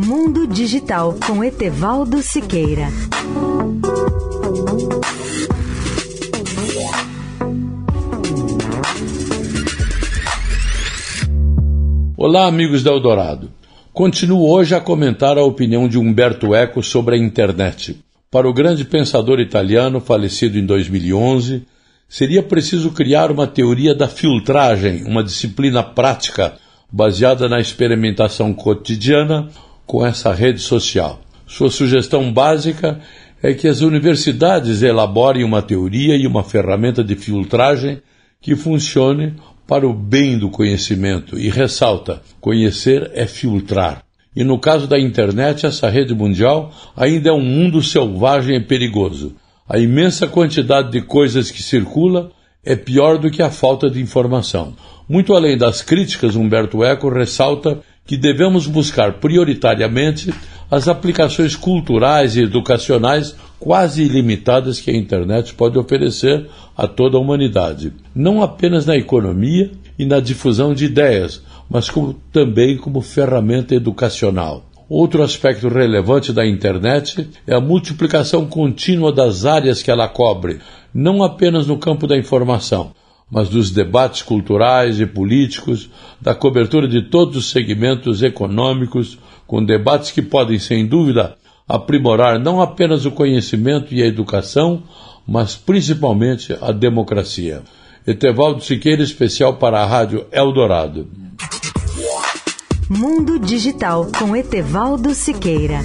Mundo Digital com Etevaldo Siqueira. Olá, amigos da Eldorado. Continuo hoje a comentar a opinião de Humberto Eco sobre a internet. Para o grande pensador italiano falecido em 2011, seria preciso criar uma teoria da filtragem, uma disciplina prática baseada na experimentação cotidiana com essa rede social. Sua sugestão básica é que as universidades elaborem uma teoria e uma ferramenta de filtragem que funcione para o bem do conhecimento e ressalta: conhecer é filtrar. E no caso da internet, essa rede mundial ainda é um mundo selvagem e perigoso. A imensa quantidade de coisas que circula é pior do que a falta de informação. Muito além das críticas, Humberto Eco ressalta que devemos buscar prioritariamente as aplicações culturais e educacionais quase ilimitadas que a internet pode oferecer a toda a humanidade, não apenas na economia e na difusão de ideias, mas como, também como ferramenta educacional. Outro aspecto relevante da internet é a multiplicação contínua das áreas que ela cobre, não apenas no campo da informação, mas dos debates culturais e políticos, da cobertura de todos os segmentos econômicos, com debates que podem, sem dúvida, aprimorar não apenas o conhecimento e a educação, mas principalmente a democracia. Etevaldo Siqueira, especial para a Rádio Eldorado. Mundo Digital com Etevaldo Siqueira.